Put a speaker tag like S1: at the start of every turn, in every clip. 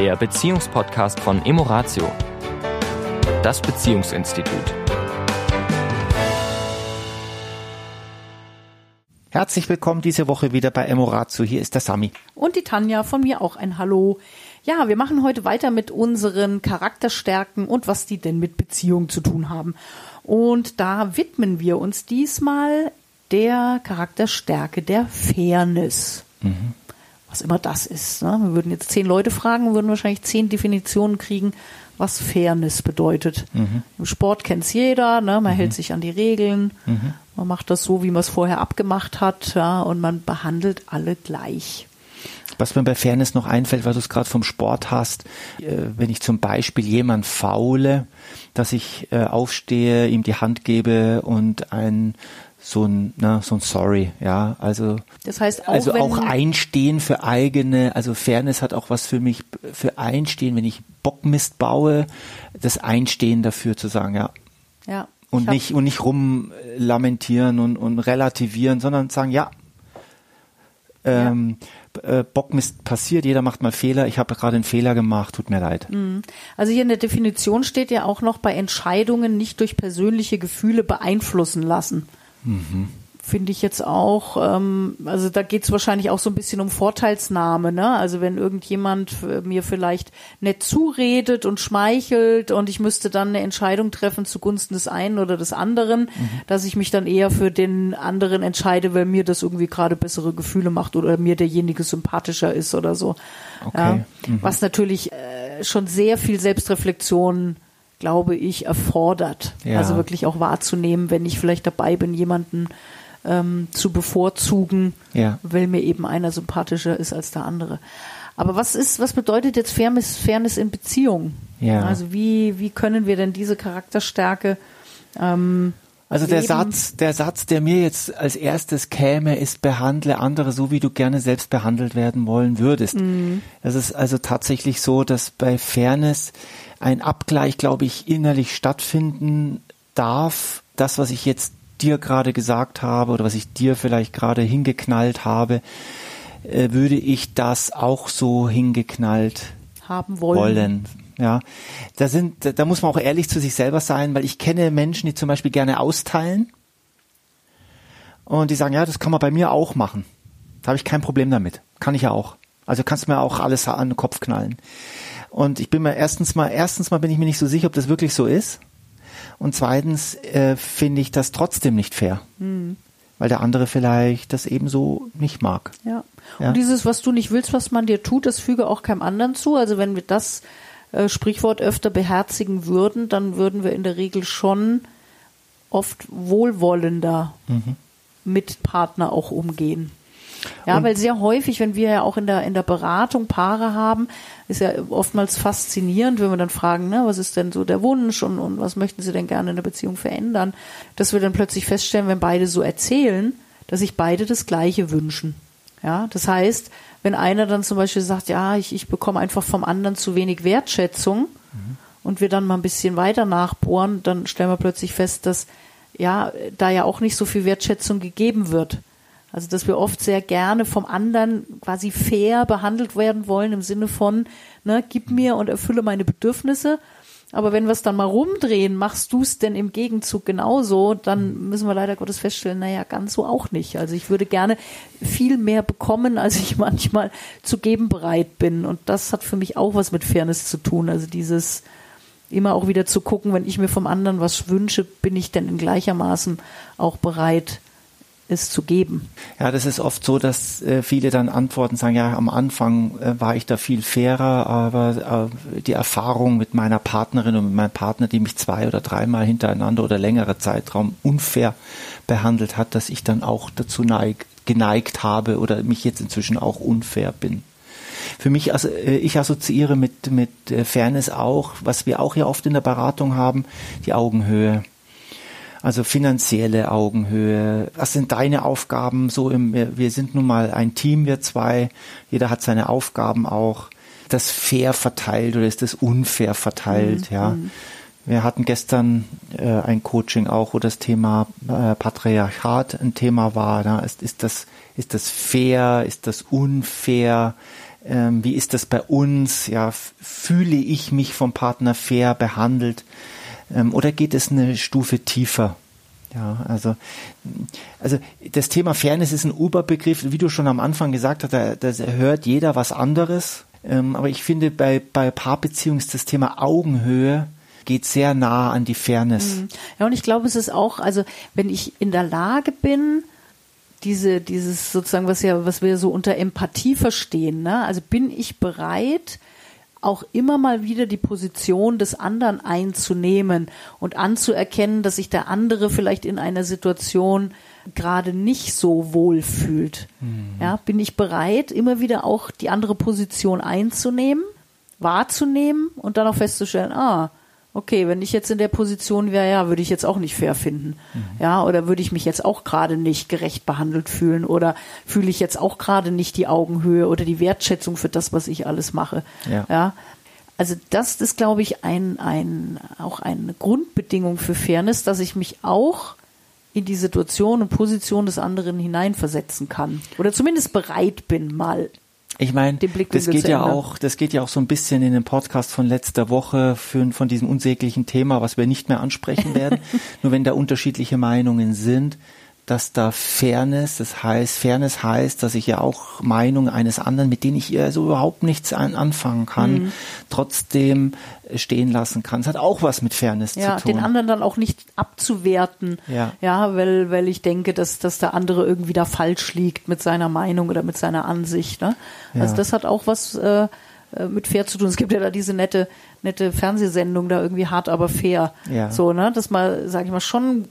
S1: der Beziehungspodcast von Emoratio, das Beziehungsinstitut.
S2: Herzlich willkommen diese Woche wieder bei Emoratio. Hier ist der Sami.
S3: Und die Tanja, von mir auch ein Hallo. Ja, wir machen heute weiter mit unseren Charakterstärken und was die denn mit Beziehungen zu tun haben. Und da widmen wir uns diesmal der Charakterstärke der Fairness. Mhm. Was immer das ist. Ne? Wir würden jetzt zehn Leute fragen würden wahrscheinlich zehn Definitionen kriegen, was Fairness bedeutet. Mhm. Im Sport kennt es jeder, ne? man mhm. hält sich an die Regeln, mhm. man macht das so, wie man es vorher abgemacht hat, ja, und man behandelt alle gleich.
S2: Was mir bei Fairness noch einfällt, weil du es gerade vom Sport hast, äh, wenn ich zum Beispiel jemand faule, dass ich äh, aufstehe, ihm die Hand gebe und ein so ein, ne, so ein Sorry, ja, also.
S3: Das heißt
S2: auch, also auch einstehen für eigene, also Fairness hat auch was für mich, für einstehen, wenn ich Bockmist baue, das Einstehen dafür zu sagen, ja.
S3: Ja.
S2: Und nicht, und nicht rumlamentieren und, und relativieren, sondern sagen, ja, ähm, ja. Äh, Bockmist passiert, jeder macht mal Fehler, ich habe gerade einen Fehler gemacht, tut mir leid.
S3: Mhm. Also hier in der Definition steht ja auch noch bei Entscheidungen nicht durch persönliche Gefühle beeinflussen lassen. Mhm. Finde ich jetzt auch, ähm, also da geht es wahrscheinlich auch so ein bisschen um Vorteilsnahme, ne? Also wenn irgendjemand mir vielleicht nett zuredet und schmeichelt und ich müsste dann eine Entscheidung treffen zugunsten des einen oder des anderen, mhm. dass ich mich dann eher für den anderen entscheide, weil mir das irgendwie gerade bessere Gefühle macht oder mir derjenige sympathischer ist oder so. Okay. Ja? Mhm. Was natürlich äh, schon sehr viel Selbstreflexion glaube ich, erfordert. Ja. Also wirklich auch wahrzunehmen, wenn ich vielleicht dabei bin, jemanden ähm, zu bevorzugen, ja. weil mir eben einer sympathischer ist als der andere. Aber was ist, was bedeutet jetzt Fairness, Fairness in Beziehungen? Ja. Also wie, wie können wir denn diese Charakterstärke ähm,
S2: also der Satz, der Satz, der mir jetzt als erstes käme, ist behandle andere so, wie du gerne selbst behandelt werden wollen würdest. Mhm. Es ist also tatsächlich so, dass bei Fairness ein Abgleich, glaube ich, innerlich stattfinden darf. Das, was ich jetzt dir gerade gesagt habe oder was ich dir vielleicht gerade hingeknallt habe, äh, würde ich das auch so hingeknallt
S3: haben wollen.
S2: wollen. Ja, da sind, da muss man auch ehrlich zu sich selber sein, weil ich kenne Menschen, die zum Beispiel gerne austeilen und die sagen, ja, das kann man bei mir auch machen. Da habe ich kein Problem damit. Kann ich ja auch. Also kannst du mir auch alles an den Kopf knallen. Und ich bin mir erstens mal, erstens mal bin ich mir nicht so sicher, ob das wirklich so ist. Und zweitens äh, finde ich das trotzdem nicht fair. Mhm. Weil der andere vielleicht das ebenso nicht mag.
S3: Ja. ja. Und dieses, was du nicht willst, was man dir tut, das füge auch keinem anderen zu. Also wenn wir das äh, Sprichwort öfter beherzigen würden, dann würden wir in der Regel schon oft wohlwollender mhm. mit Partner auch umgehen. Ja, und weil sehr häufig, wenn wir ja auch in der, in der Beratung Paare haben, ist ja oftmals faszinierend, wenn wir dann fragen, ne, was ist denn so der Wunsch und, und was möchten sie denn gerne in der Beziehung verändern, dass wir dann plötzlich feststellen, wenn beide so erzählen, dass sich beide das Gleiche wünschen. Ja, das heißt, wenn einer dann zum Beispiel sagt, ja, ich, ich bekomme einfach vom anderen zu wenig Wertschätzung mhm. und wir dann mal ein bisschen weiter nachbohren, dann stellen wir plötzlich fest, dass ja, da ja auch nicht so viel Wertschätzung gegeben wird. Also, dass wir oft sehr gerne vom anderen quasi fair behandelt werden wollen im Sinne von, ne, gib mir und erfülle meine Bedürfnisse. Aber wenn wir es dann mal rumdrehen, machst du es denn im Gegenzug genauso, dann müssen wir leider Gottes feststellen, naja, ganz so auch nicht. Also ich würde gerne viel mehr bekommen, als ich manchmal zu geben bereit bin. Und das hat für mich auch was mit Fairness zu tun. Also dieses immer auch wieder zu gucken, wenn ich mir vom anderen was wünsche, bin ich denn in gleichermaßen auch bereit, es zu geben.
S2: Ja, das ist oft so, dass äh, viele dann antworten, sagen, ja, am Anfang äh, war ich da viel fairer, aber äh, die Erfahrung mit meiner Partnerin und mit meinem Partner, die mich zwei oder dreimal hintereinander oder längere Zeitraum unfair behandelt hat, dass ich dann auch dazu neig, geneigt habe oder mich jetzt inzwischen auch unfair bin. Für mich, also ich assoziiere mit, mit äh, Fairness auch, was wir auch ja oft in der Beratung haben, die Augenhöhe. Also finanzielle Augenhöhe. Was sind deine Aufgaben? So im, wir sind nun mal ein Team, wir zwei. Jeder hat seine Aufgaben auch. Das fair verteilt oder ist das unfair verteilt? Mhm. Ja. Mhm. Wir hatten gestern äh, ein Coaching auch, wo das Thema äh, Patriarchat ein Thema war. Da ist, ist das ist das fair? Ist das unfair? ähm, wie ist das bei uns, ja, fühle ich mich vom Partner fair behandelt oder geht es eine Stufe tiefer? Ja, also, also das Thema Fairness ist ein Oberbegriff, wie du schon am Anfang gesagt hast, da, da hört jeder was anderes. Ähm, aber ich finde, bei, bei Paarbeziehungen ist das Thema Augenhöhe geht sehr nah an die Fairness. Mhm.
S3: Ja, und ich glaube, es ist auch, also wenn ich in der Lage bin, diese, dieses sozusagen, was ja, was wir so unter Empathie verstehen, ne? Also bin ich bereit, auch immer mal wieder die Position des anderen einzunehmen und anzuerkennen, dass sich der andere vielleicht in einer Situation gerade nicht so wohl fühlt. Mhm. Ja, bin ich bereit, immer wieder auch die andere Position einzunehmen, wahrzunehmen und dann auch festzustellen, ah, okay, wenn ich jetzt in der Position wäre, ja, würde ich jetzt auch nicht fair finden. Mhm. Ja, oder würde ich mich jetzt auch gerade nicht gerecht behandelt fühlen oder fühle ich jetzt auch gerade nicht die Augenhöhe oder die Wertschätzung für das, was ich alles mache. Ja. ja? Also das ist, glaube ich, ein, ein, auch eine Grundbedingung für Fairness, dass ich mich auch in die Situation und Position des anderen hineinversetzen kann. Oder zumindest bereit bin, mal
S2: ich meine, das geht ja auch, das geht ja auch so ein bisschen in den Podcast von letzter Woche für, von diesem unsäglichen Thema, was wir nicht mehr ansprechen werden. Nur wenn da unterschiedliche Meinungen sind, dass da Fairness, das heißt, Fairness heißt, dass ich ja auch Meinungen eines anderen, mit denen ich ja so überhaupt nichts an, anfangen kann, mhm. trotzdem stehen lassen kann. Es hat auch was mit Fairness
S3: ja,
S2: zu tun.
S3: Den anderen dann auch nicht abzuwerten, ja, ja weil, weil ich denke, dass, dass der andere irgendwie da falsch liegt mit seiner Meinung oder mit seiner Ansicht. Ne? Ja. Also das hat auch was äh, äh, mit fair zu tun. Es gibt ja da diese nette, nette Fernsehsendung da irgendwie hart, aber fair. Ja. So, ne, dass man, sage ich mal, schon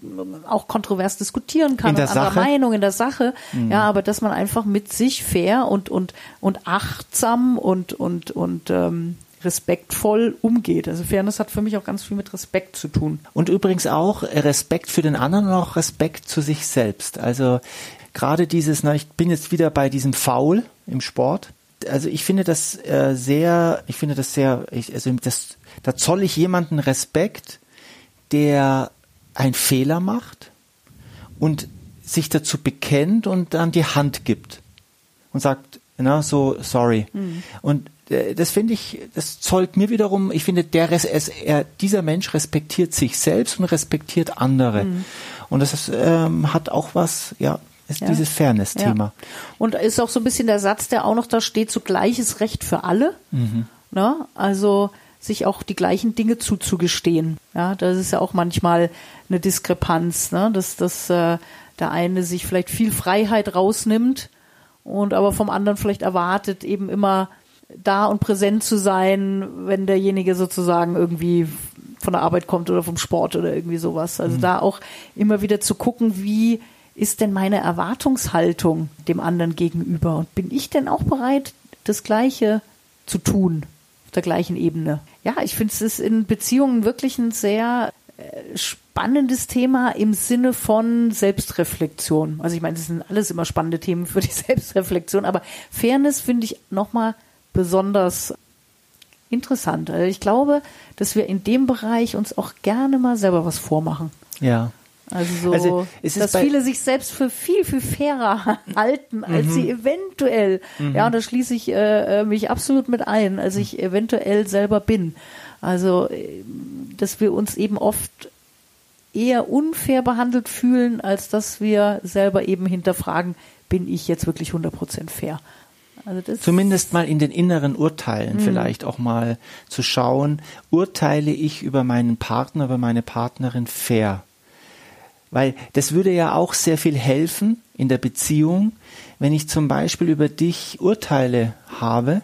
S3: auch kontrovers diskutieren kann, in der Sache? Meinung in der Sache. Mhm. Ja, aber dass man einfach mit sich fair und, und, und achtsam und, und, und, ähm, respektvoll umgeht. Also Fairness hat für mich auch ganz viel mit Respekt zu tun.
S2: Und übrigens auch Respekt für den anderen und auch Respekt zu sich selbst. Also gerade dieses, na, ich bin jetzt wieder bei diesem Foul im Sport also ich finde das äh, sehr, ich finde das sehr, ich, also das, da zoll ich jemanden Respekt, der einen Fehler macht und sich dazu bekennt und dann die Hand gibt und sagt, na, so, sorry. Mhm. Und äh, das finde ich, das zollt mir wiederum, ich finde, der, es, er, dieser Mensch respektiert sich selbst und respektiert andere. Mhm. Und das ähm, hat auch was, ja, ist ja. dieses Fairness-Thema. Ja.
S3: Und ist auch so ein bisschen der Satz, der auch noch da steht, so gleiches Recht für alle. Mhm. Ne? Also sich auch die gleichen Dinge zuzugestehen. Ja, das ist ja auch manchmal eine Diskrepanz, ne? dass, dass äh, der eine sich vielleicht viel Freiheit rausnimmt und aber vom anderen vielleicht erwartet, eben immer da und präsent zu sein, wenn derjenige sozusagen irgendwie von der Arbeit kommt oder vom Sport oder irgendwie sowas. Also mhm. da auch immer wieder zu gucken, wie ist denn meine Erwartungshaltung dem anderen gegenüber? Und bin ich denn auch bereit, das Gleiche zu tun, auf der gleichen Ebene? Ja, ich finde es in Beziehungen wirklich ein sehr äh, spannendes Thema im Sinne von Selbstreflexion. Also ich meine, das sind alles immer spannende Themen für die Selbstreflexion, aber Fairness finde ich nochmal besonders interessant. Also ich glaube, dass wir in dem Bereich uns auch gerne mal selber was vormachen.
S2: Ja.
S3: Also so, also dass viele sich selbst für viel, viel fairer halten, als mhm. sie eventuell, mhm. ja, und da schließe ich äh, äh, mich absolut mit ein, als ich eventuell selber bin. Also, äh, dass wir uns eben oft eher unfair behandelt fühlen, als dass wir selber eben hinterfragen, bin ich jetzt wirklich 100% fair?
S2: Also Zumindest mal in den inneren Urteilen mhm. vielleicht auch mal zu schauen, urteile ich über meinen Partner, über meine Partnerin fair? Weil das würde ja auch sehr viel helfen in der Beziehung, wenn ich zum Beispiel über dich Urteile habe,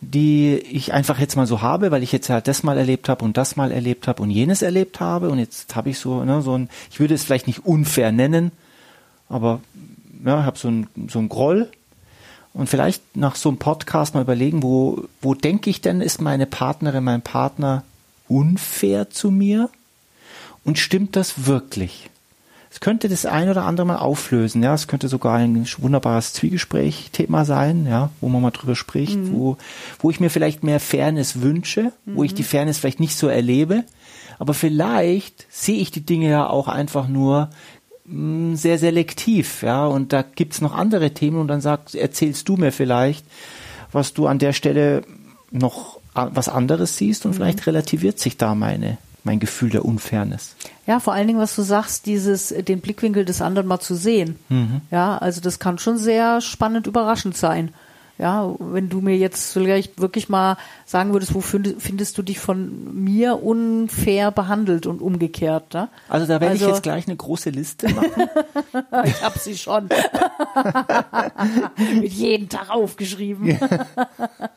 S2: die ich einfach jetzt mal so habe, weil ich jetzt halt das mal erlebt habe und das mal erlebt habe und jenes erlebt habe und jetzt habe ich so, ne, so ein, ich würde es vielleicht nicht unfair nennen, aber ja, ich habe so ein, so ein Groll und vielleicht nach so einem Podcast mal überlegen, wo, wo denke ich denn, ist meine Partnerin, mein Partner unfair zu mir und stimmt das wirklich? Es könnte das ein oder andere mal auflösen, ja. Es könnte sogar ein wunderbares Zwiegespräch-Thema sein, ja, wo man mal drüber spricht, mhm. wo, wo ich mir vielleicht mehr Fairness wünsche, mhm. wo ich die mhm. Fairness vielleicht nicht so erlebe. Aber vielleicht sehe ich die Dinge ja auch einfach nur mh, mm, sehr selektiv, ja. Und da gibt's noch andere Themen und dann sagst, erzählst du mir vielleicht, was du an der Stelle noch was anderes siehst und mhm. vielleicht relativiert sich da meine mein Gefühl der Unfairness.
S3: Ja, vor allen Dingen, was du sagst, dieses, den Blickwinkel des anderen mal zu sehen. Mhm. Ja, also das kann schon sehr spannend überraschend sein. Ja, wenn du mir jetzt vielleicht wirklich mal sagen würdest, wo findest du dich von mir unfair behandelt und umgekehrt? Ne?
S2: Also da werde also, ich jetzt gleich eine große Liste machen.
S3: ich habe sie schon. Mit jedem Tag aufgeschrieben.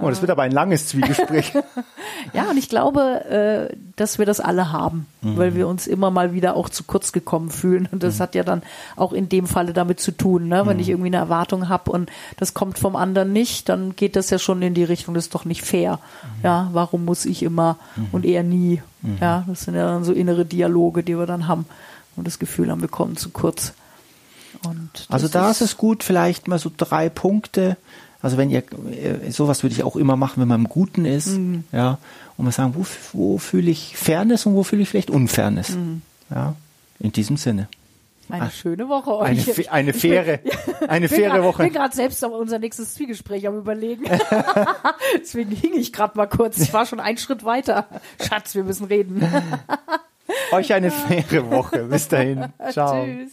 S2: Oh, das wird aber ein langes Zwiegespräch.
S3: ja, und ich glaube, äh, dass wir das alle haben, mhm. weil wir uns immer mal wieder auch zu kurz gekommen fühlen. Und das mhm. hat ja dann auch in dem Falle damit zu tun, ne? wenn mhm. ich irgendwie eine Erwartung habe und das kommt vom anderen nicht, dann geht das ja schon in die Richtung, das ist doch nicht fair. Mhm. Ja, warum muss ich immer mhm. und er nie? Mhm. Ja, das sind ja dann so innere Dialoge, die wir dann haben und das Gefühl haben, wir kommen zu kurz.
S2: also da ist es gut, vielleicht mal so drei Punkte, also wenn ihr, äh, sowas würde ich auch immer machen, wenn man im Guten ist, mhm. ja, und man sagen, wo, wo fühle ich Fairness und wo fühle ich vielleicht Unfairness, mhm. ja, in diesem Sinne.
S3: Eine Ach, schöne Woche
S2: euch. Eine, eine faire, bin, eine faire grad, Woche.
S3: Ich bin gerade selbst auf unser nächstes Zwiegespräch am überlegen. Deswegen hing ich gerade mal kurz. Ich war schon einen Schritt weiter. Schatz, wir müssen reden.
S2: euch eine faire Woche. Bis dahin. Ciao. Tschüss.